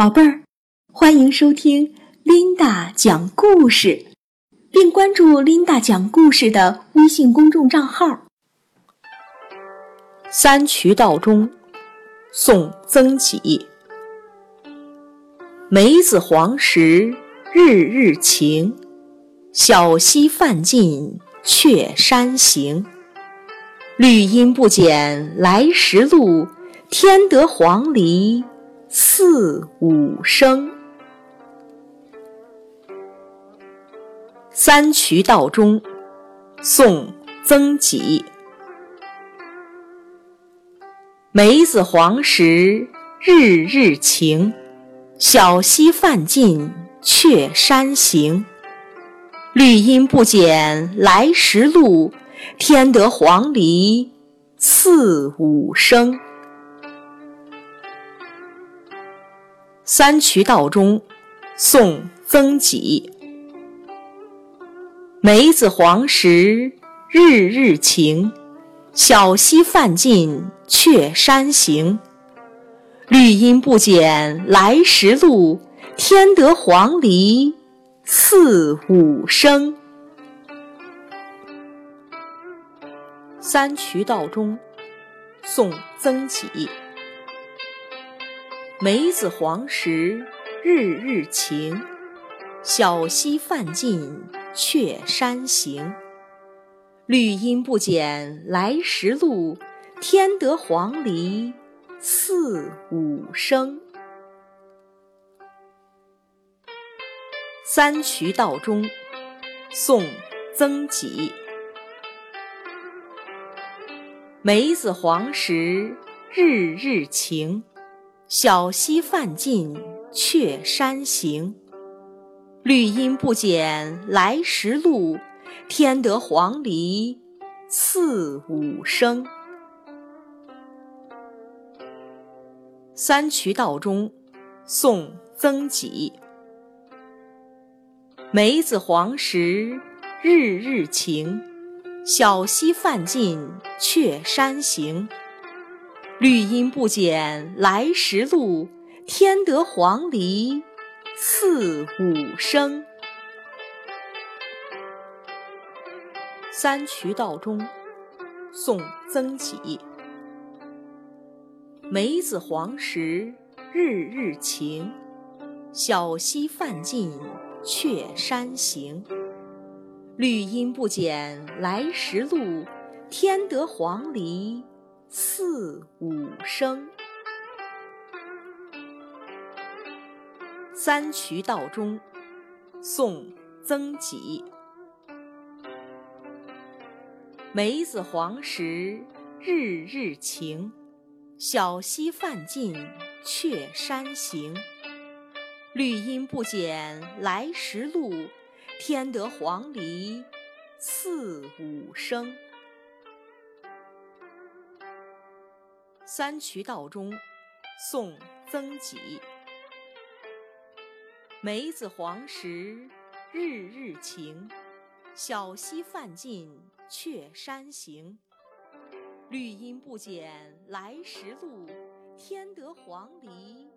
宝贝儿，欢迎收听琳达讲故事，并关注琳达讲故事的微信公众账号。三衢道中，宋·曾几。梅子黄时，日日晴。小溪泛尽却山行。绿阴不减来时路，添得黄鹂四五声。三衢道中，宋·曾几。梅子黄时，日日晴。小溪泛尽却山行。绿阴不减来时路，添得黄鹂四五声。三衢道中，宋·曾几。梅子黄时，日日晴。小溪泛尽却山行。绿阴不减来时路，添得黄鹂四五声。三衢道中，宋·曾几。梅子黄时，日日晴。小溪泛尽却山行。绿阴不减来时路，添得黄鹂四五声。三衢道中，宋·曾几。梅子黄时，日日晴。小溪泛尽却山行。绿阴不减来时路，添得黄鹂四五声。三衢道中，宋·曾几。梅子黄时，日日晴。小溪泛尽却山行。绿阴不减来时路，添得黄鹂四五声。三衢道中，宋·曾几。梅子黄时，日日晴。小溪泛尽却山行。绿阴不减来时路，添得黄鹂四五声。三衢道中，宋·曾几。梅子黄时，日日晴。小溪泛尽却山行。绿阴不减来时路，添得黄鹂四五声。三衢道中，宋·曾几。梅子黄时，日日晴。小溪泛尽却山行。绿阴不减来时路，添得黄鹂。